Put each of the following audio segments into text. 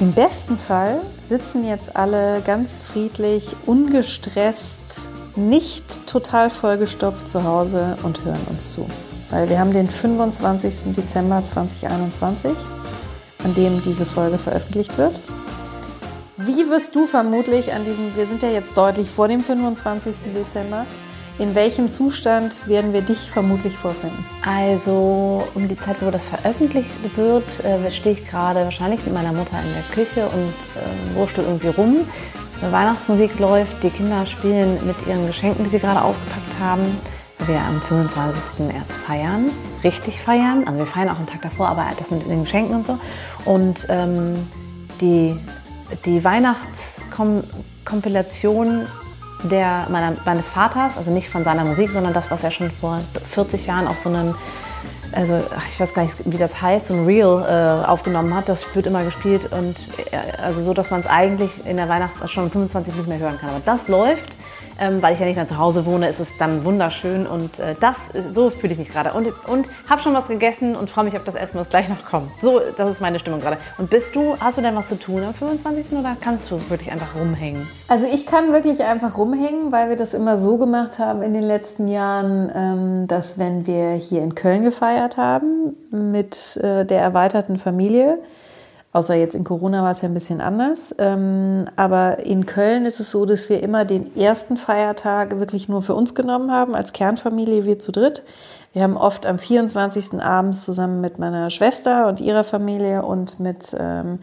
Im besten Fall sitzen jetzt alle ganz friedlich, ungestresst, nicht total vollgestopft zu Hause und hören uns zu. Weil wir haben den 25. Dezember 2021, an dem diese Folge veröffentlicht wird. Wie wirst du vermutlich an diesem, wir sind ja jetzt deutlich vor dem 25. Dezember, in welchem Zustand werden wir dich vermutlich vorfinden? Also um die Zeit, wo das veröffentlicht wird, äh, stehe ich gerade wahrscheinlich mit meiner Mutter in der Küche und äh, wurschtel irgendwie rum. Weihnachtsmusik läuft, die Kinder spielen mit ihren Geschenken, die sie gerade ausgepackt haben. Wir am 25. erst feiern, richtig feiern. Also wir feiern auch einen Tag davor, aber das mit den Geschenken und so. Und ähm, die, die Weihnachtskompilation der, meiner, meines Vaters, also nicht von seiner Musik, sondern das, was er schon vor 40 Jahren auf so einem, also ich weiß gar nicht, wie das heißt, so ein Reel äh, aufgenommen hat. Das wird immer gespielt und äh, also so, dass man es eigentlich in der Weihnachts schon 25 nicht mehr hören kann. Aber das läuft ähm, weil ich ja nicht mehr zu Hause wohne, ist es dann wunderschön und äh, das, so fühle ich mich gerade. Und, und habe schon was gegessen und freue mich auf das Essen, was gleich noch kommt. So, das ist meine Stimmung gerade. Und bist du, hast du denn was zu tun am 25. oder kannst du wirklich einfach rumhängen? Also ich kann wirklich einfach rumhängen, weil wir das immer so gemacht haben in den letzten Jahren, ähm, dass wenn wir hier in Köln gefeiert haben mit äh, der erweiterten Familie, Außer jetzt in Corona war es ja ein bisschen anders. Ähm, aber in Köln ist es so, dass wir immer den ersten Feiertag wirklich nur für uns genommen haben, als Kernfamilie, wir zu dritt. Wir haben oft am 24. abends zusammen mit meiner Schwester und ihrer Familie und mit ähm,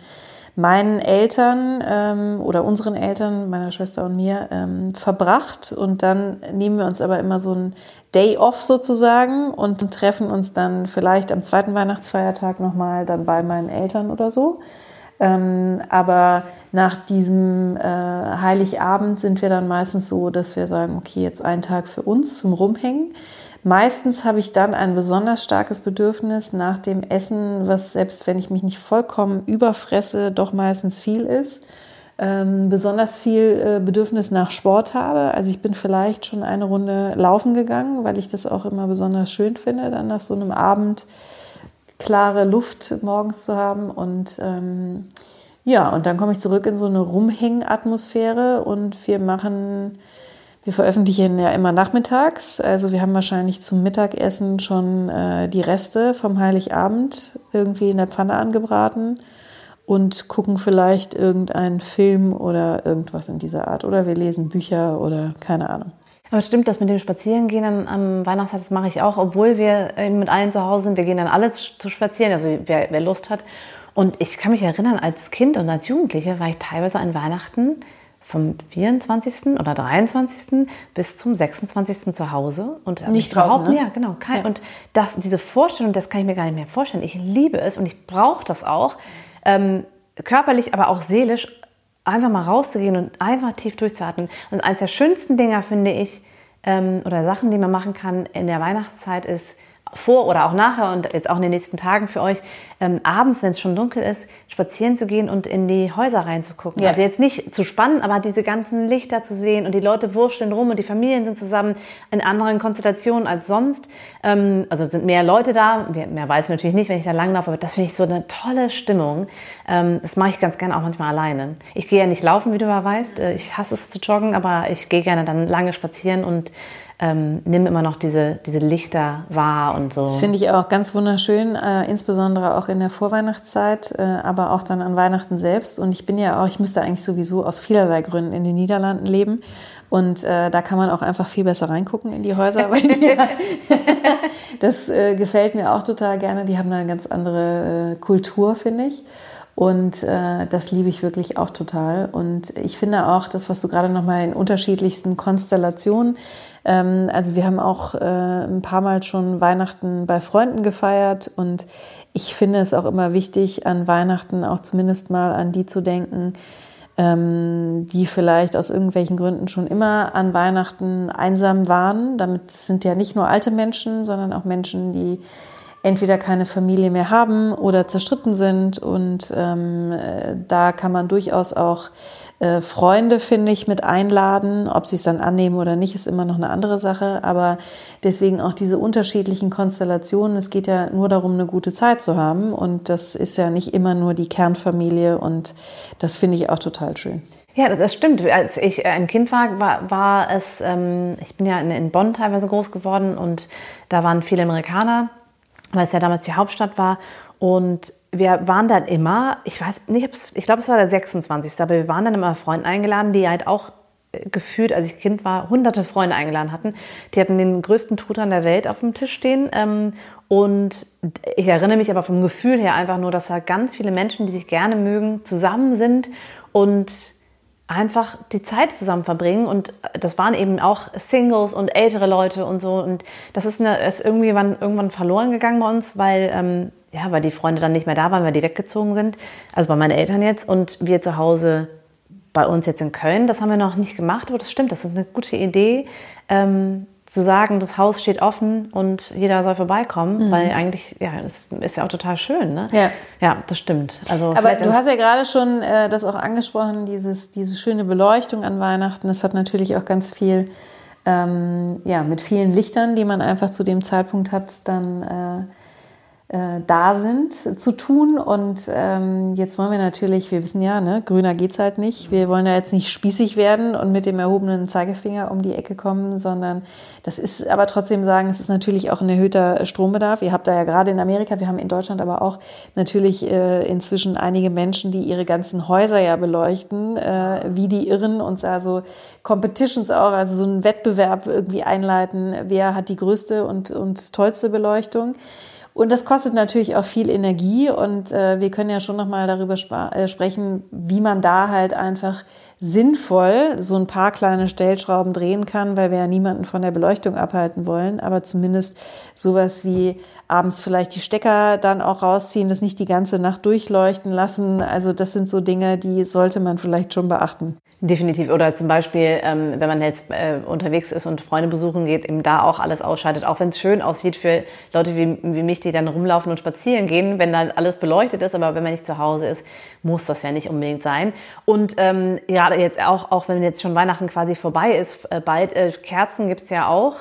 meinen Eltern ähm, oder unseren Eltern, meiner Schwester und mir, ähm, verbracht. Und dann nehmen wir uns aber immer so ein Day off sozusagen und treffen uns dann vielleicht am zweiten Weihnachtsfeiertag nochmal dann bei meinen Eltern oder so. Ähm, aber nach diesem äh, Heiligabend sind wir dann meistens so, dass wir sagen, okay, jetzt ein Tag für uns zum Rumhängen. Meistens habe ich dann ein besonders starkes Bedürfnis nach dem Essen, was selbst wenn ich mich nicht vollkommen überfresse, doch meistens viel ist. Ähm, besonders viel äh, Bedürfnis nach Sport habe. Also ich bin vielleicht schon eine Runde laufen gegangen, weil ich das auch immer besonders schön finde, dann nach so einem Abend klare Luft morgens zu haben. Und ähm, ja, und dann komme ich zurück in so eine Rumhängen-Atmosphäre und wir machen wir veröffentlichen ja immer nachmittags. Also wir haben wahrscheinlich zum Mittagessen schon äh, die Reste vom Heiligabend irgendwie in der Pfanne angebraten und gucken vielleicht irgendeinen Film oder irgendwas in dieser Art. Oder wir lesen Bücher oder keine Ahnung. Aber stimmt das mit dem Spazierengehen am, am Weihnachtstag, das mache ich auch, obwohl wir mit allen zu Hause sind. Wir gehen dann alle zu spazieren, also wer, wer Lust hat. Und ich kann mich erinnern, als Kind und als Jugendliche war ich teilweise an Weihnachten vom 24. oder 23. bis zum 26. zu Hause und also nicht draußen, ne? ja genau kein, ja. und das diese Vorstellung das kann ich mir gar nicht mehr vorstellen ich liebe es und ich brauche das auch ähm, körperlich aber auch seelisch einfach mal rauszugehen und einfach tief durchzuatmen und eines der schönsten Dinger finde ich ähm, oder Sachen die man machen kann in der Weihnachtszeit ist vor oder auch nachher und jetzt auch in den nächsten Tagen für euch, ähm, abends, wenn es schon dunkel ist, spazieren zu gehen und in die Häuser reinzugucken. Ja. Also jetzt nicht zu spannen, aber diese ganzen Lichter zu sehen und die Leute wurschteln rum und die Familien sind zusammen in anderen Konstellationen als sonst. Ähm, also sind mehr Leute da, mehr weiß ich natürlich nicht, wenn ich da langlaufe, aber das finde ich so eine tolle Stimmung. Ähm, das mache ich ganz gerne auch manchmal alleine. Ich gehe ja nicht laufen, wie du mal weißt. Äh, ich hasse es zu joggen, aber ich gehe gerne dann lange spazieren und ähm, nimm immer noch diese, diese Lichter wahr und so. Das finde ich auch ganz wunderschön, äh, insbesondere auch in der Vorweihnachtszeit, äh, aber auch dann an Weihnachten selbst. Und ich bin ja auch, ich müsste eigentlich sowieso aus vielerlei Gründen in den Niederlanden leben. Und äh, da kann man auch einfach viel besser reingucken in die Häuser. Die, das äh, gefällt mir auch total gerne. Die haben eine ganz andere äh, Kultur, finde ich. Und äh, das liebe ich wirklich auch total. Und ich finde auch das, was du gerade nochmal in unterschiedlichsten Konstellationen ähm, also wir haben auch äh, ein paar Mal schon Weihnachten bei Freunden gefeiert und ich finde es auch immer wichtig, an Weihnachten auch zumindest mal an die zu denken, ähm, die vielleicht aus irgendwelchen Gründen schon immer an Weihnachten einsam waren. Damit sind ja nicht nur alte Menschen, sondern auch Menschen, die entweder keine Familie mehr haben oder zerstritten sind. Und ähm, da kann man durchaus auch äh, Freunde, finde ich, mit einladen. Ob sie es dann annehmen oder nicht, ist immer noch eine andere Sache. Aber deswegen auch diese unterschiedlichen Konstellationen. Es geht ja nur darum, eine gute Zeit zu haben. Und das ist ja nicht immer nur die Kernfamilie. Und das finde ich auch total schön. Ja, das stimmt. Als ich ein Kind war, war, war es, ähm, ich bin ja in, in Bonn teilweise groß geworden und da waren viele Amerikaner, weil es ja damals die Hauptstadt war. Und wir waren dann immer, ich weiß nicht, ich glaube, es war der 26. Aber wir waren dann immer Freunde eingeladen, die halt auch äh, gefühlt, als ich Kind war, hunderte Freunde eingeladen hatten. Die hatten den größten Truthahn der Welt auf dem Tisch stehen. Ähm, und ich erinnere mich aber vom Gefühl her einfach nur, dass da ganz viele Menschen, die sich gerne mögen, zusammen sind und einfach die Zeit zusammen verbringen. Und das waren eben auch Singles und ältere Leute und so. Und das ist, eine, ist irgendwann, irgendwann verloren gegangen bei uns, weil ähm, ja, weil die Freunde dann nicht mehr da waren, weil die weggezogen sind. Also bei meinen Eltern jetzt und wir zu Hause bei uns jetzt in Köln. Das haben wir noch nicht gemacht, aber das stimmt, das ist eine gute Idee, ähm, zu sagen, das Haus steht offen und jeder soll vorbeikommen, mhm. weil eigentlich, ja, es ist ja auch total schön, ne? Ja, ja das stimmt. Also aber du hast ja gerade schon äh, das auch angesprochen, dieses, diese schöne Beleuchtung an Weihnachten. Das hat natürlich auch ganz viel, ähm, ja, mit vielen Lichtern, die man einfach zu dem Zeitpunkt hat, dann äh, äh, da sind, zu tun. Und ähm, jetzt wollen wir natürlich, wir wissen ja, ne, grüner geht's halt nicht. Wir wollen ja jetzt nicht spießig werden und mit dem erhobenen Zeigefinger um die Ecke kommen, sondern das ist aber trotzdem sagen, es ist natürlich auch ein erhöhter Strombedarf. Ihr habt da ja gerade in Amerika, wir haben in Deutschland aber auch natürlich äh, inzwischen einige Menschen, die ihre ganzen Häuser ja beleuchten, äh, wie die Irren und also Competitions auch, also so einen Wettbewerb irgendwie einleiten, wer hat die größte und, und tollste Beleuchtung. Und das kostet natürlich auch viel Energie und äh, wir können ja schon nochmal darüber äh, sprechen, wie man da halt einfach sinnvoll so ein paar kleine Stellschrauben drehen kann, weil wir ja niemanden von der Beleuchtung abhalten wollen, aber zumindest sowas wie abends vielleicht die Stecker dann auch rausziehen, das nicht die ganze Nacht durchleuchten lassen. Also das sind so Dinge, die sollte man vielleicht schon beachten. Definitiv. Oder zum Beispiel, ähm, wenn man jetzt äh, unterwegs ist und Freunde besuchen geht, eben da auch alles ausschaltet. Auch wenn es schön aussieht für Leute wie, wie mich, die dann rumlaufen und spazieren gehen, wenn dann alles beleuchtet ist. Aber wenn man nicht zu Hause ist, muss das ja nicht unbedingt sein. Und ähm, ja, jetzt auch, auch wenn jetzt schon Weihnachten quasi vorbei ist, äh, bald äh, Kerzen gibt's ja auch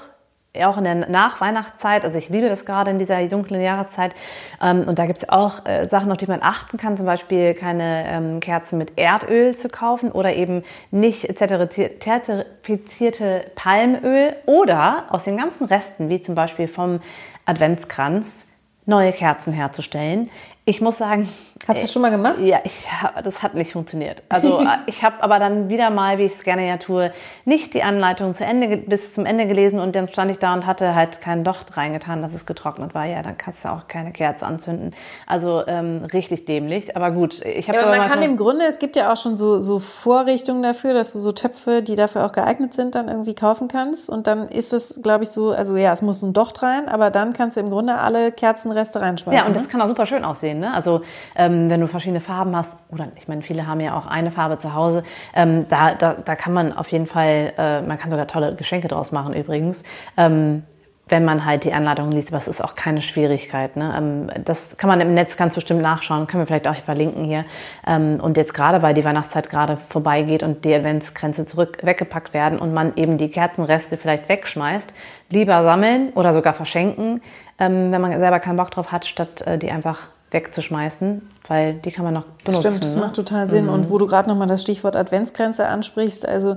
auch in der Nachweihnachtszeit, also ich liebe das gerade in dieser dunklen Jahreszeit. Ähm, und da gibt es auch äh, Sachen, auf die man achten kann, zum Beispiel keine ähm, Kerzen mit Erdöl zu kaufen oder eben nicht zertifizierte Palmöl oder aus den ganzen Resten, wie zum Beispiel vom Adventskranz, neue Kerzen herzustellen. Ich muss sagen, Hast du es schon mal gemacht? Ja, ich, das hat nicht funktioniert. Also ich habe aber dann wieder mal, wie ich es gerne ja tue, nicht die Anleitung zu Ende, bis zum Ende gelesen und dann stand ich da und hatte halt kein Docht reingetan, dass es getrocknet war. Ja, dann kannst du auch keine Kerze anzünden. Also ähm, richtig dämlich. Aber gut, ich habe. Ja, aber man kann im Grunde, es gibt ja auch schon so, so Vorrichtungen dafür, dass du so Töpfe, die dafür auch geeignet sind, dann irgendwie kaufen kannst. Und dann ist es, glaube ich, so, also ja, es muss ein Docht rein, aber dann kannst du im Grunde alle Kerzenreste reinschmeißen. Ja, und das ne? kann auch super schön aussehen. Ne? Also ähm, ähm, wenn du verschiedene Farben hast, oder ich meine, viele haben ja auch eine Farbe zu Hause, ähm, da, da, da kann man auf jeden Fall, äh, man kann sogar tolle Geschenke draus machen übrigens. Ähm, wenn man halt die Anleitungen liest, aber es ist auch keine Schwierigkeit. Ne? Ähm, das kann man im Netz ganz bestimmt nachschauen, können wir vielleicht auch verlinken hier. Ähm, und jetzt gerade, weil die Weihnachtszeit gerade vorbeigeht und die Adventsgrenze zurück weggepackt werden und man eben die Kerzenreste vielleicht wegschmeißt, lieber sammeln oder sogar verschenken, ähm, wenn man selber keinen Bock drauf hat, statt äh, die einfach wegzuschmeißen, weil die kann man noch benutzen. Stimmt, das ne? macht total Sinn. Mhm. Und wo du gerade nochmal das Stichwort Adventsgrenze ansprichst, also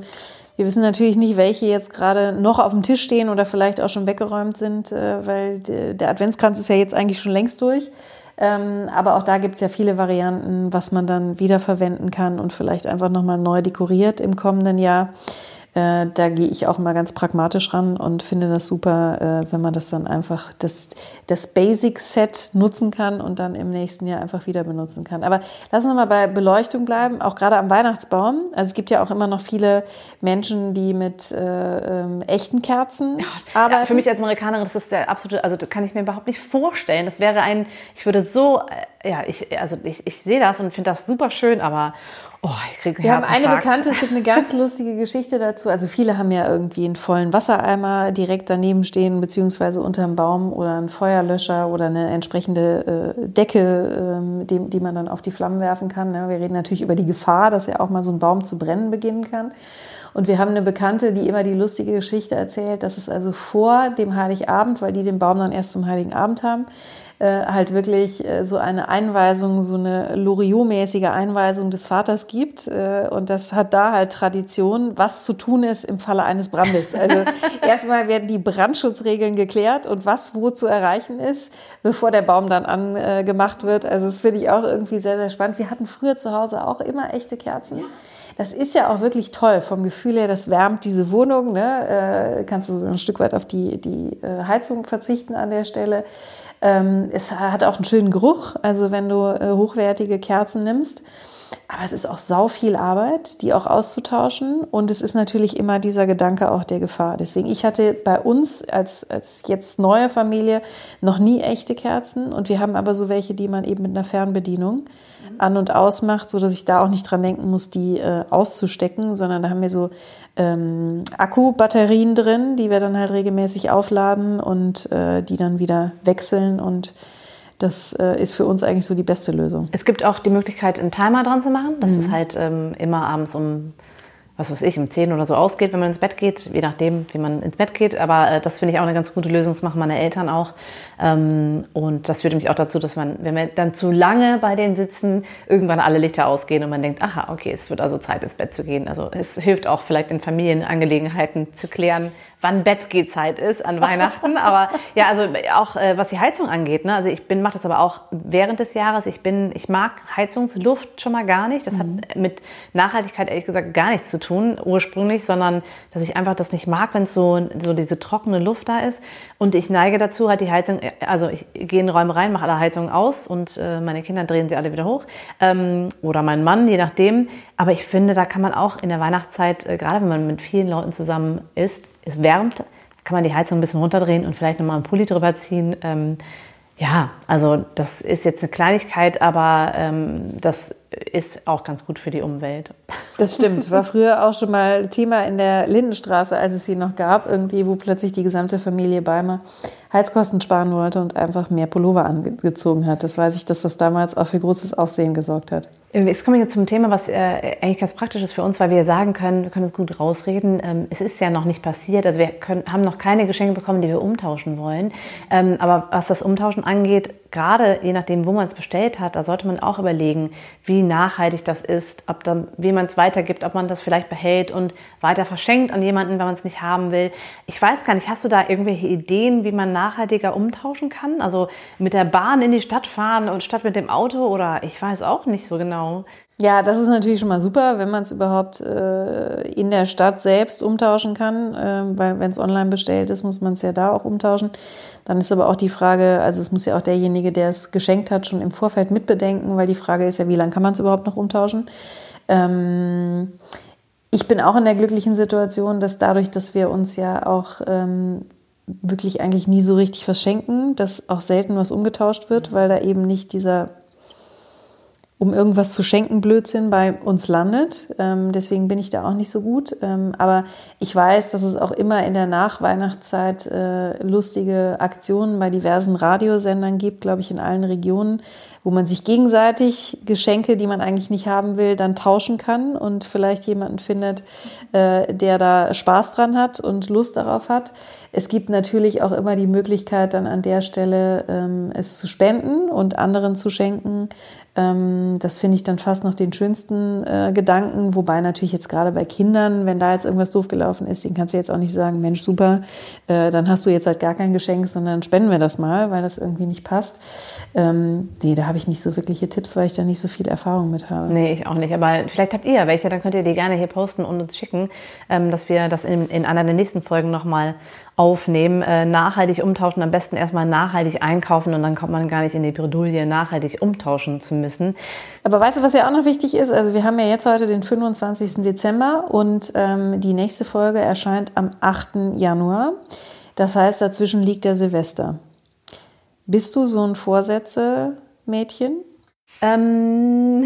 wir wissen natürlich nicht, welche jetzt gerade noch auf dem Tisch stehen oder vielleicht auch schon weggeräumt sind, äh, weil der Adventskranz ist ja jetzt eigentlich schon längst durch. Ähm, aber auch da gibt es ja viele Varianten, was man dann wiederverwenden kann und vielleicht einfach nochmal neu dekoriert im kommenden Jahr. Äh, da gehe ich auch mal ganz pragmatisch ran und finde das super, äh, wenn man das dann einfach das, das Basic-Set nutzen kann und dann im nächsten Jahr einfach wieder benutzen kann. Aber lass uns mal bei Beleuchtung bleiben, auch gerade am Weihnachtsbaum. Also es gibt ja auch immer noch viele Menschen, die mit äh, ähm, echten Kerzen ja, arbeiten. Ja, für mich als Amerikanerin, das ist der absolute, also das kann ich mir überhaupt nicht vorstellen. Das wäre ein, ich würde so ja, ich, also ich, ich sehe das und finde das super schön, aber oh, ich kriege Wir haben eine Bekannte, es gibt eine ganz lustige Geschichte dazu. Also viele haben ja irgendwie einen vollen Wassereimer direkt daneben stehen, beziehungsweise unterm Baum oder einen Feuerlöscher oder eine entsprechende äh, Decke, ähm, die, die man dann auf die Flammen werfen kann. Ja, wir reden natürlich über die Gefahr, dass ja auch mal so ein Baum zu brennen beginnen kann. Und wir haben eine Bekannte, die immer die lustige Geschichte erzählt, dass es also vor dem Heiligabend, weil die den Baum dann erst zum Heiligen Abend haben, äh, halt wirklich äh, so eine Einweisung, so eine Loriot-mäßige Einweisung des Vaters gibt. Äh, und das hat da halt Tradition, was zu tun ist im Falle eines Brandes. Also erstmal werden die Brandschutzregeln geklärt und was wo zu erreichen ist, bevor der Baum dann angemacht wird. Also das finde ich auch irgendwie sehr, sehr spannend. Wir hatten früher zu Hause auch immer echte Kerzen. Das ist ja auch wirklich toll vom Gefühl her, das wärmt diese Wohnung. Ne? Äh, kannst du so ein Stück weit auf die, die Heizung verzichten an der Stelle. Ähm, es hat auch einen schönen Geruch, also wenn du äh, hochwertige Kerzen nimmst. Aber es ist auch sau viel Arbeit, die auch auszutauschen. Und es ist natürlich immer dieser Gedanke auch der Gefahr. Deswegen, ich hatte bei uns als, als jetzt neue Familie noch nie echte Kerzen. Und wir haben aber so welche, die man eben mit einer Fernbedienung an- und ausmacht, so dass ich da auch nicht dran denken muss, die äh, auszustecken, sondern da haben wir so ähm, Akkubatterien drin, die wir dann halt regelmäßig aufladen und äh, die dann wieder wechseln und das äh, ist für uns eigentlich so die beste Lösung. Es gibt auch die Möglichkeit, einen Timer dran zu machen, dass mhm. es halt ähm, immer abends um was weiß ich, um 10 oder so ausgeht, wenn man ins Bett geht, je nachdem, wie man ins Bett geht. Aber äh, das finde ich auch eine ganz gute Lösung, das machen meine Eltern auch. Ähm, und das führt mich auch dazu, dass man, wenn wir dann zu lange bei denen sitzen, irgendwann alle Lichter ausgehen und man denkt, aha, okay, es wird also Zeit, ins Bett zu gehen. Also es hilft auch vielleicht in Familienangelegenheiten zu klären, wann Bettgehzeit ist an Weihnachten. aber ja, also auch äh, was die Heizung angeht, ne? also ich bin, mache das aber auch während des Jahres. Ich bin, ich mag Heizungsluft schon mal gar nicht. Das mhm. hat mit Nachhaltigkeit ehrlich gesagt gar nichts zu tun ursprünglich, sondern dass ich einfach das nicht mag, wenn es so, so diese trockene Luft da ist. Und ich neige dazu, halt die Heizung, also ich gehe in Räume rein, mache alle Heizungen aus und äh, meine Kinder drehen sie alle wieder hoch. Ähm, oder mein Mann, je nachdem. Aber ich finde, da kann man auch in der Weihnachtszeit, äh, gerade wenn man mit vielen Leuten zusammen ist, es wärmt, kann man die Heizung ein bisschen runterdrehen und vielleicht nochmal einen Pulli drüber ziehen. Ähm, ja, also das ist jetzt eine Kleinigkeit, aber ähm, das ist auch ganz gut für die Umwelt. Das stimmt. War früher auch schon mal Thema in der Lindenstraße, als es sie noch gab, irgendwie, wo plötzlich die gesamte Familie Beimer Heizkosten sparen wollte und einfach mehr Pullover angezogen hat. Das weiß ich, dass das damals auch für großes Aufsehen gesorgt hat. Jetzt komme ich jetzt zum Thema, was äh, eigentlich ganz praktisch ist für uns, weil wir sagen können, wir können uns gut rausreden. Ähm, es ist ja noch nicht passiert, also wir können, haben noch keine Geschenke bekommen, die wir umtauschen wollen. Ähm, aber was das Umtauschen angeht, gerade je nachdem, wo man es bestellt hat, da sollte man auch überlegen, wie nachhaltig das ist, ob dann, wie man es weitergibt, ob man das vielleicht behält und weiter verschenkt an jemanden, wenn man es nicht haben will. Ich weiß gar nicht, hast du da irgendwelche Ideen, wie man nachhaltiger umtauschen kann? Also mit der Bahn in die Stadt fahren und statt mit dem Auto oder ich weiß auch nicht so genau. Ja, das ist natürlich schon mal super, wenn man es überhaupt äh, in der Stadt selbst umtauschen kann, äh, weil wenn es online bestellt ist, muss man es ja da auch umtauschen. Dann ist aber auch die Frage, also es muss ja auch derjenige, der es geschenkt hat, schon im Vorfeld mitbedenken, weil die Frage ist ja, wie lange kann man es überhaupt noch umtauschen? Ähm, ich bin auch in der glücklichen Situation, dass dadurch, dass wir uns ja auch ähm, wirklich eigentlich nie so richtig was schenken, dass auch selten was umgetauscht wird, weil da eben nicht dieser um irgendwas zu schenken, Blödsinn bei uns landet. Ähm, deswegen bin ich da auch nicht so gut. Ähm, aber ich weiß, dass es auch immer in der Nachweihnachtszeit äh, lustige Aktionen bei diversen Radiosendern gibt, glaube ich, in allen Regionen, wo man sich gegenseitig Geschenke, die man eigentlich nicht haben will, dann tauschen kann und vielleicht jemanden findet, äh, der da Spaß dran hat und Lust darauf hat. Es gibt natürlich auch immer die Möglichkeit, dann an der Stelle ähm, es zu spenden und anderen zu schenken. Ähm, das finde ich dann fast noch den schönsten äh, Gedanken, wobei natürlich jetzt gerade bei Kindern, wenn da jetzt irgendwas doof gelaufen ist, den kannst du jetzt auch nicht sagen, Mensch, super, äh, dann hast du jetzt halt gar kein Geschenk, sondern spenden wir das mal, weil das irgendwie nicht passt. Ähm, nee, da habe ich nicht so wirkliche Tipps, weil ich da nicht so viel Erfahrung mit habe. Nee, ich auch nicht. Aber vielleicht habt ihr ja welche, dann könnt ihr die gerne hier posten und uns schicken, ähm, dass wir das in, in einer der nächsten Folgen nochmal aufnehmen, äh, nachhaltig umtauschen, am besten erstmal nachhaltig einkaufen und dann kommt man gar nicht in die Bredouille, nachhaltig umtauschen zu müssen. Aber weißt du, was ja auch noch wichtig ist? Also wir haben ja jetzt heute den 25. Dezember und ähm, die nächste Folge erscheint am 8. Januar. Das heißt, dazwischen liegt der Silvester. Bist du so ein Vorsätze-Mädchen? Ähm,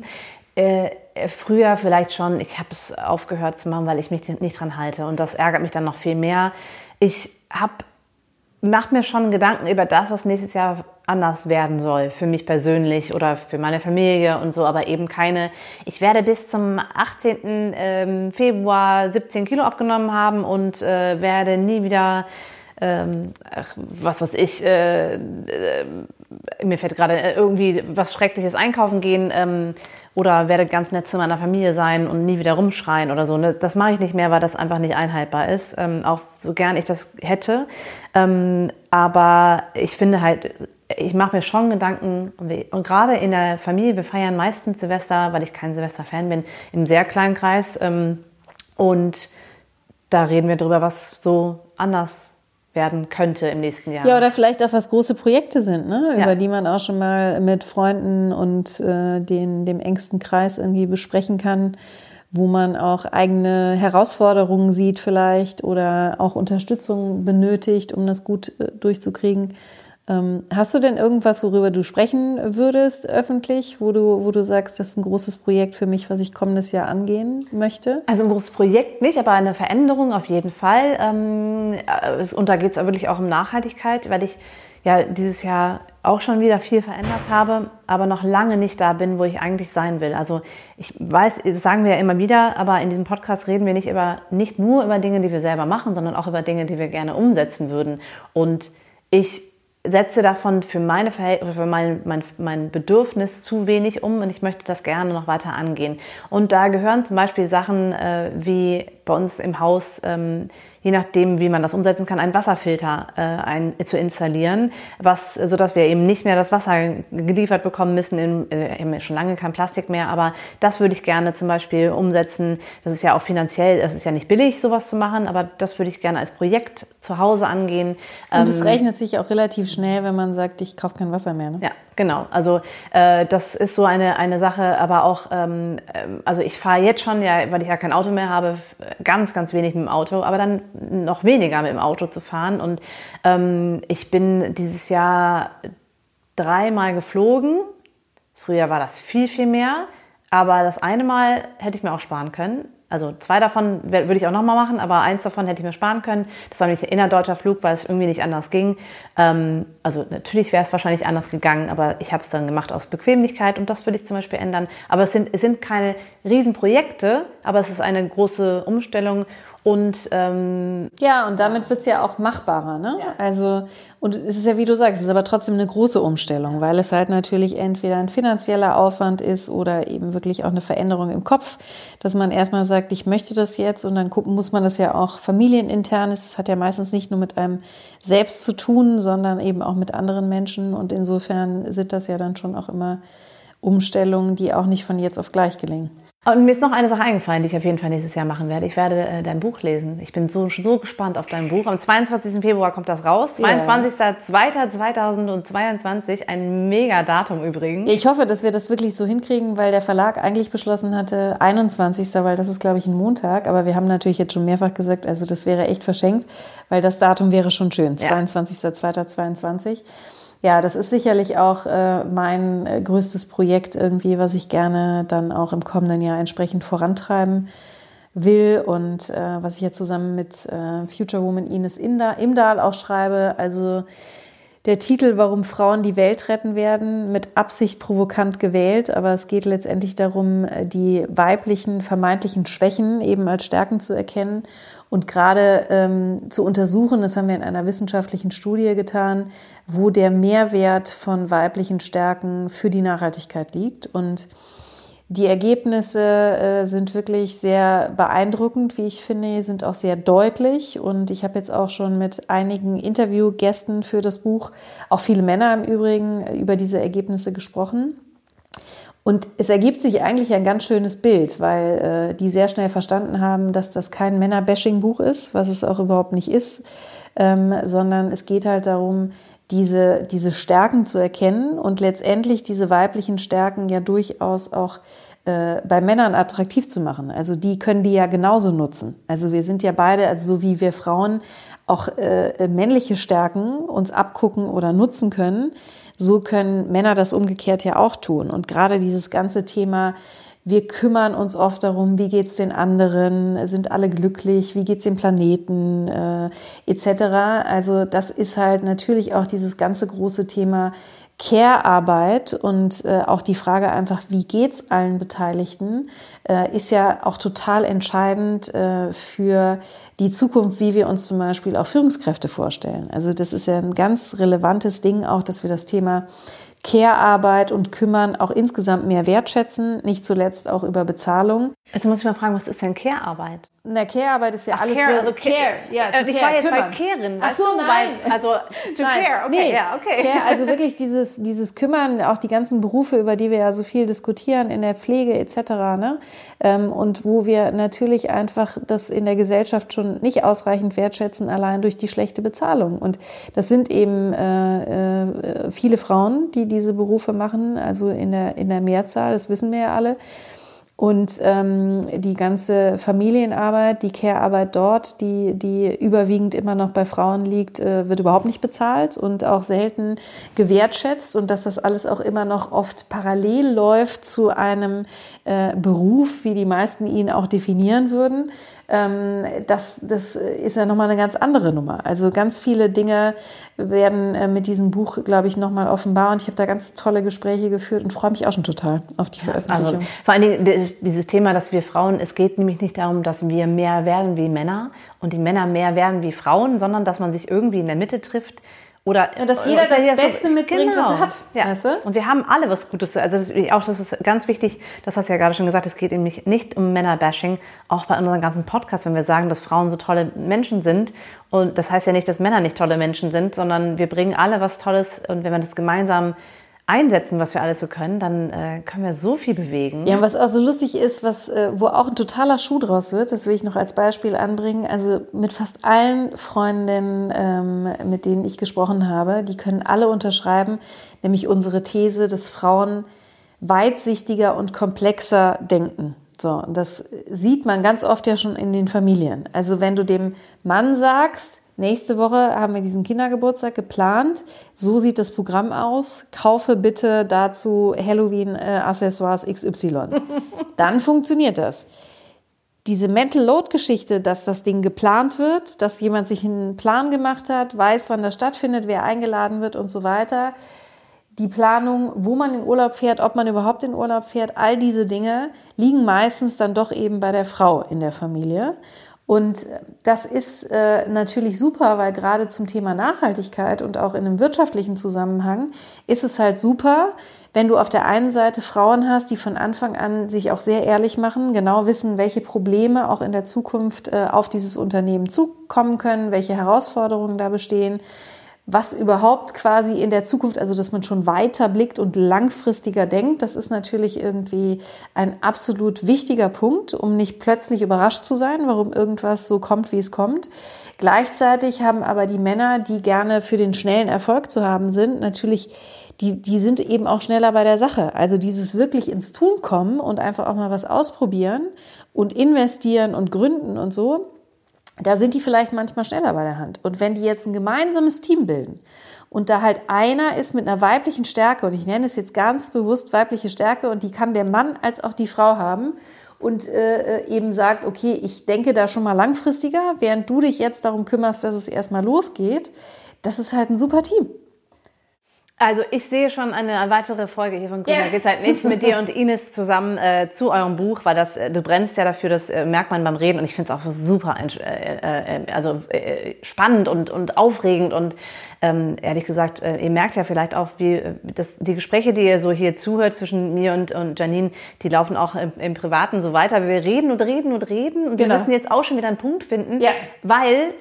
äh, früher vielleicht schon. Ich habe es aufgehört zu machen, weil ich mich nicht dran halte. Und das ärgert mich dann noch viel mehr. Ich habe mache mir schon Gedanken über das, was nächstes Jahr anders werden soll, für mich persönlich oder für meine Familie und so, aber eben keine, ich werde bis zum 18. Ähm, Februar 17 Kilo abgenommen haben und äh, werde nie wieder, ähm, ach, was weiß ich, äh, äh, mir fällt gerade irgendwie was Schreckliches einkaufen gehen, ähm, oder werde ganz nett zu meiner Familie sein und nie wieder rumschreien oder so. Ne, das mache ich nicht mehr, weil das einfach nicht einhaltbar ist, ähm, auch so gern ich das hätte. Ähm, aber ich finde halt, ich mache mir schon Gedanken und gerade in der Familie, wir feiern meistens Silvester, weil ich kein Silvester-Fan bin, im sehr kleinen Kreis ähm, und da reden wir darüber, was so anders werden könnte im nächsten Jahr. Ja, oder vielleicht auch was große Projekte sind, ne? über ja. die man auch schon mal mit Freunden und äh, den, dem engsten Kreis irgendwie besprechen kann, wo man auch eigene Herausforderungen sieht vielleicht oder auch Unterstützung benötigt, um das gut äh, durchzukriegen. Ähm, hast du denn irgendwas, worüber du sprechen würdest öffentlich, wo du, wo du sagst, das ist ein großes Projekt für mich, was ich kommendes Jahr angehen möchte? Also ein großes Projekt nicht, aber eine Veränderung auf jeden Fall. Ähm, und da geht es wirklich auch um Nachhaltigkeit, weil ich ja dieses Jahr auch schon wieder viel verändert habe, aber noch lange nicht da bin, wo ich eigentlich sein will. Also ich weiß, das sagen wir ja immer wieder, aber in diesem Podcast reden wir nicht über nicht nur über Dinge, die wir selber machen, sondern auch über Dinge, die wir gerne umsetzen würden. Und ich setze davon für meine Verhältnisse, für mein, mein, mein Bedürfnis zu wenig um und ich möchte das gerne noch weiter angehen. Und da gehören zum Beispiel Sachen äh, wie bei uns im Haus ähm, je nachdem, wie man das umsetzen kann, einen Wasserfilter äh, ein, zu installieren, was, so dass wir eben nicht mehr das Wasser geliefert bekommen müssen, in, äh, schon lange kein Plastik mehr, aber das würde ich gerne zum Beispiel umsetzen. Das ist ja auch finanziell, es ist ja nicht billig, sowas zu machen, aber das würde ich gerne als Projekt zu Hause angehen. Und es ähm, rechnet sich auch relativ schnell, wenn man sagt, ich kaufe kein Wasser mehr. Ne? Ja, genau. Also äh, das ist so eine, eine Sache, aber auch, ähm, ähm also ich fahre jetzt schon, ja, weil ich ja kein Auto mehr habe, ganz, ganz wenig mit dem Auto, aber dann noch weniger mit dem Auto zu fahren. Und ähm, ich bin dieses Jahr dreimal geflogen. Früher war das viel, viel mehr. Aber das eine Mal hätte ich mir auch sparen können. Also zwei davon würde ich auch nochmal machen, aber eins davon hätte ich mir sparen können. Das war nämlich ein innerdeutscher Flug, weil es irgendwie nicht anders ging. Ähm, also natürlich wäre es wahrscheinlich anders gegangen, aber ich habe es dann gemacht aus Bequemlichkeit und das würde ich zum Beispiel ändern. Aber es sind, es sind keine Riesenprojekte, aber es ist eine große Umstellung und ähm, ja, und damit wird es ja auch machbarer. Ne? Ja. Also, und es ist ja, wie du sagst, es ist aber trotzdem eine große Umstellung, weil es halt natürlich entweder ein finanzieller Aufwand ist oder eben wirklich auch eine Veränderung im Kopf, dass man erstmal sagt, ich möchte das jetzt und dann gucken, muss man das ja auch familienintern, es hat ja meistens nicht nur mit einem selbst zu tun, sondern eben auch mit anderen Menschen und insofern sind das ja dann schon auch immer Umstellungen, die auch nicht von jetzt auf gleich gelingen. Und mir ist noch eine Sache eingefallen, die ich auf jeden Fall nächstes Jahr machen werde. Ich werde äh, dein Buch lesen. Ich bin so, so gespannt auf dein Buch. Am 22. Februar kommt das raus. 22.02.2022. Ein mega Datum übrigens. Ich hoffe, dass wir das wirklich so hinkriegen, weil der Verlag eigentlich beschlossen hatte, 21. weil das ist, glaube ich, ein Montag. Aber wir haben natürlich jetzt schon mehrfach gesagt, also das wäre echt verschenkt, weil das Datum wäre schon schön. Ja. 22.02.22 ja, das ist sicherlich auch äh, mein äh, größtes Projekt irgendwie, was ich gerne dann auch im kommenden Jahr entsprechend vorantreiben will und äh, was ich ja zusammen mit äh, Future Woman Ines Imdahl auch schreibe. Also der Titel, warum Frauen die Welt retten werden, mit Absicht provokant gewählt, aber es geht letztendlich darum, äh, die weiblichen vermeintlichen Schwächen eben als Stärken zu erkennen und gerade ähm, zu untersuchen, das haben wir in einer wissenschaftlichen Studie getan, wo der Mehrwert von weiblichen Stärken für die Nachhaltigkeit liegt. Und die Ergebnisse äh, sind wirklich sehr beeindruckend, wie ich finde, sind auch sehr deutlich. Und ich habe jetzt auch schon mit einigen Interviewgästen für das Buch, auch viele Männer im Übrigen, über diese Ergebnisse gesprochen. Und es ergibt sich eigentlich ein ganz schönes Bild, weil äh, die sehr schnell verstanden haben, dass das kein Männer-Bashing-Buch ist, was es auch überhaupt nicht ist, ähm, sondern es geht halt darum, diese, diese Stärken zu erkennen und letztendlich diese weiblichen Stärken ja durchaus auch äh, bei Männern attraktiv zu machen. Also die können die ja genauso nutzen. Also wir sind ja beide, also so wie wir Frauen auch äh, männliche Stärken uns abgucken oder nutzen können, so können Männer das umgekehrt ja auch tun. Und gerade dieses ganze Thema, wir kümmern uns oft darum, wie geht's den anderen, sind alle glücklich, wie geht's dem Planeten äh, etc. Also das ist halt natürlich auch dieses ganze große Thema Care-Arbeit und äh, auch die Frage einfach, wie geht's allen Beteiligten, äh, ist ja auch total entscheidend äh, für die Zukunft, wie wir uns zum Beispiel auch Führungskräfte vorstellen. Also das ist ja ein ganz relevantes Ding auch, dass wir das Thema Care-Arbeit und Kümmern auch insgesamt mehr wertschätzen, nicht zuletzt auch über Bezahlung. Jetzt muss ich mal fragen, was ist denn Care-Arbeit? Na, Care-Arbeit ist ja Ach, alles Care, also Care. Ja, Äh, to ich care, war jetzt kümmern. bei Carein. Ach so, nein. Bei, also to Nein, care, okay, nee. ja, okay. Care, also wirklich dieses, dieses Kümmern, auch die ganzen Berufe, über die wir ja so viel diskutieren, in der Pflege etc. Ne? Ähm, und wo wir natürlich einfach das in der Gesellschaft schon nicht ausreichend wertschätzen, allein durch die schlechte Bezahlung. Und das sind eben äh, äh, viele Frauen, die diese Berufe machen, also in der, in der Mehrzahl, das wissen wir ja alle. Und ähm, die ganze Familienarbeit, die Care-Arbeit dort, die, die überwiegend immer noch bei Frauen liegt, äh, wird überhaupt nicht bezahlt und auch selten gewertschätzt. Und dass das alles auch immer noch oft parallel läuft zu einem äh, Beruf, wie die meisten ihn auch definieren würden, das, das ist ja nochmal eine ganz andere Nummer. Also ganz viele Dinge werden äh, mit diesem Buch, glaube ich, nochmal offenbar. Und ich habe da ganz tolle Gespräche geführt und freue mich auch schon total auf die Veröffentlichung. Also vor allen Dingen dieses Thema, dass wir Frauen, es geht nämlich nicht darum, dass wir mehr werden wie Männer und die Männer mehr werden wie Frauen, sondern dass man sich irgendwie in der Mitte trifft. Oder, Ja, dass jeder oder das so- Beste mitbringt, was er hat, Ja. weißt du? Und wir haben alle was Gutes. Also das ist, auch das ist ganz wichtig, das hast du ja gerade schon gesagt, es geht nämlich nicht um Männerbashing, auch bei unseren ganzen Podcasts, wenn wir sagen, dass Frauen so tolle Menschen sind. Und das heißt ja nicht, dass Männer nicht tolle Menschen sind, sondern wir bringen alle was Tolles und wenn wir das gemeinsam einsetzen, was wir alles so können, dann äh, können wir so viel bewegen. Ja, was auch so lustig ist, was, äh, wo auch ein totaler Schuh draus wird, das will ich noch als Beispiel anbringen. Also mit fast allen Freundinnen, ähm, mit denen ich gesprochen habe, die können alle unterschreiben, nämlich unsere These, dass Frauen weitsichtiger und komplexer denken. So, und das sieht man ganz oft ja schon in den Familien. Also wenn du dem Mann sagst, nächste Woche haben wir diesen Kindergeburtstag geplant, so sieht das Programm aus, kaufe bitte dazu Halloween-Accessoires XY. Dann funktioniert das. Diese Mental Load-Geschichte, dass das Ding geplant wird, dass jemand sich einen Plan gemacht hat, weiß, wann das stattfindet, wer eingeladen wird und so weiter, die Planung, wo man in Urlaub fährt, ob man überhaupt in Urlaub fährt, all diese Dinge liegen meistens dann doch eben bei der Frau in der Familie. Und das ist äh, natürlich super, weil gerade zum Thema Nachhaltigkeit und auch in einem wirtschaftlichen Zusammenhang ist es halt super, wenn du auf der einen Seite Frauen hast, die von Anfang an sich auch sehr ehrlich machen, genau wissen, welche Probleme auch in der Zukunft äh, auf dieses Unternehmen zukommen können, welche Herausforderungen da bestehen, was überhaupt quasi in der Zukunft, also dass man schon weiter blickt und langfristiger denkt, das ist natürlich irgendwie ein absolut wichtiger Punkt, um nicht plötzlich überrascht zu sein, warum irgendwas so kommt, wie es kommt. Gleichzeitig haben aber die Männer, die gerne für den schnellen Erfolg zu haben sind, natürlich die, die sind eben auch schneller bei der Sache. Also dieses wirklich ins Tun kommen und einfach auch mal was ausprobieren und investieren und gründen und so, da sind die vielleicht manchmal schneller bei der Hand. Und wenn die jetzt ein gemeinsames Team bilden und da halt einer ist mit einer weiblichen Stärke, und ich nenne es jetzt ganz bewusst weibliche Stärke, und die kann der Mann als auch die Frau haben, und äh, eben sagt, okay, ich denke da schon mal langfristiger, während du dich jetzt darum kümmerst, dass es erstmal losgeht, das ist halt ein super Team. Also ich sehe schon eine weitere Folge hier von Grüner Ja. geht's halt nicht mit dir und Ines zusammen äh, zu eurem Buch, weil das äh, du brennst ja dafür, das äh, merkt man beim Reden und ich finde es auch super äh, äh, also spannend und und aufregend und ähm, ehrlich gesagt, ihr merkt ja vielleicht auch, wie das, die Gespräche, die ihr so hier zuhört zwischen mir und, und Janine, die laufen auch im, im Privaten so weiter. Wir reden und reden und reden und Genau. wir müssen jetzt auch schon wieder einen Punkt finden, Ja. weil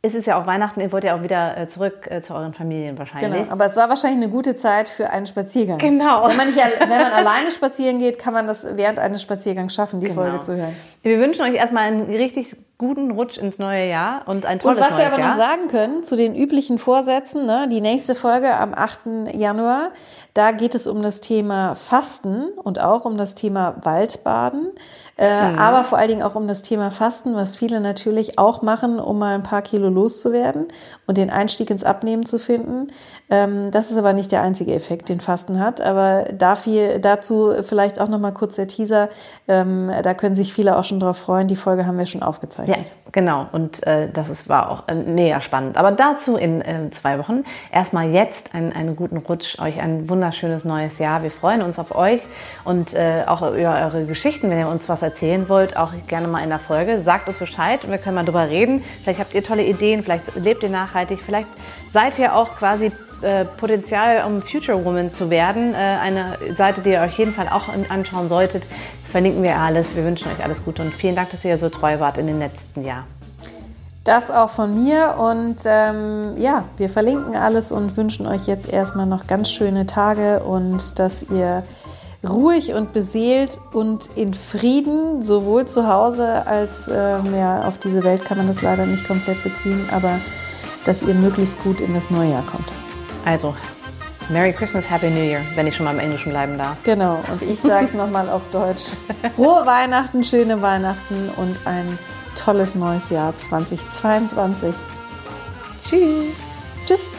es ist ja auch Weihnachten, ihr wollt ja auch wieder äh, zurück äh, zu euren Familien wahrscheinlich. Genau. Aber es war wahrscheinlich eine gute Zeit für einen Spaziergang. Genau. Wenn man, nicht, wenn man alleine spazieren geht, kann man das während eines Spaziergangs schaffen, die Genau. Folge zu hören. Wir wünschen euch erstmal einen richtig guten Rutsch ins neue Jahr und ein tolles Und was wir aber Jahr. noch sagen können zu den üblichen Vorsätzen, ne, die nächste Folge am 8. Januar, da geht es um das Thema Fasten und auch um das Thema Waldbaden. Äh, mhm. Aber vor allen Dingen auch um das Thema Fasten, was viele natürlich auch machen, um mal ein paar Kilo loszuwerden und den Einstieg ins Abnehmen zu finden. Ähm, das ist aber nicht der einzige Effekt, den Fasten hat. Aber dafür, dazu vielleicht auch noch mal kurz der Teaser. Ähm, da können sich viele auch schon drauf freuen. Die Folge haben wir schon aufgezeichnet. Ja, genau. Und äh, das ist, war auch äh, näher spannend. Aber dazu in äh, zwei Wochen. Erstmal jetzt einen, einen guten Rutsch, euch ein wunderschönes neues Jahr. Wir freuen uns auf euch und äh, auch über eure Geschichten. Wenn ihr uns was erzählen wollt, auch gerne mal in der Folge. Sagt uns Bescheid und wir können mal drüber reden. Vielleicht habt ihr tolle Ideen, vielleicht lebt ihr nachhaltig, vielleicht seid ihr auch quasi äh, Potenzial, um Future Woman zu werden. Äh, eine Seite, die ihr euch jeden Fall auch anschauen solltet. Verlinken wir alles. Wir wünschen euch alles Gute und vielen Dank, dass ihr so treu wart in den letzten Jahren. Das auch von mir und ähm, ja, wir verlinken alles und wünschen euch jetzt erstmal noch ganz schöne Tage und dass ihr ruhig und beseelt und in Frieden, sowohl zu Hause als äh, ja, auf diese Welt kann man das leider nicht komplett beziehen, aber dass ihr möglichst gut in das neue Jahr kommt. Also, Merry Christmas, Happy New Year, wenn ich schon mal im Englischen bleiben darf. Genau, und ich sage es nochmal auf Deutsch. Frohe Weihnachten, schöne Weihnachten und ein tolles neues Jahr 2022. Tschüss. Tschüss.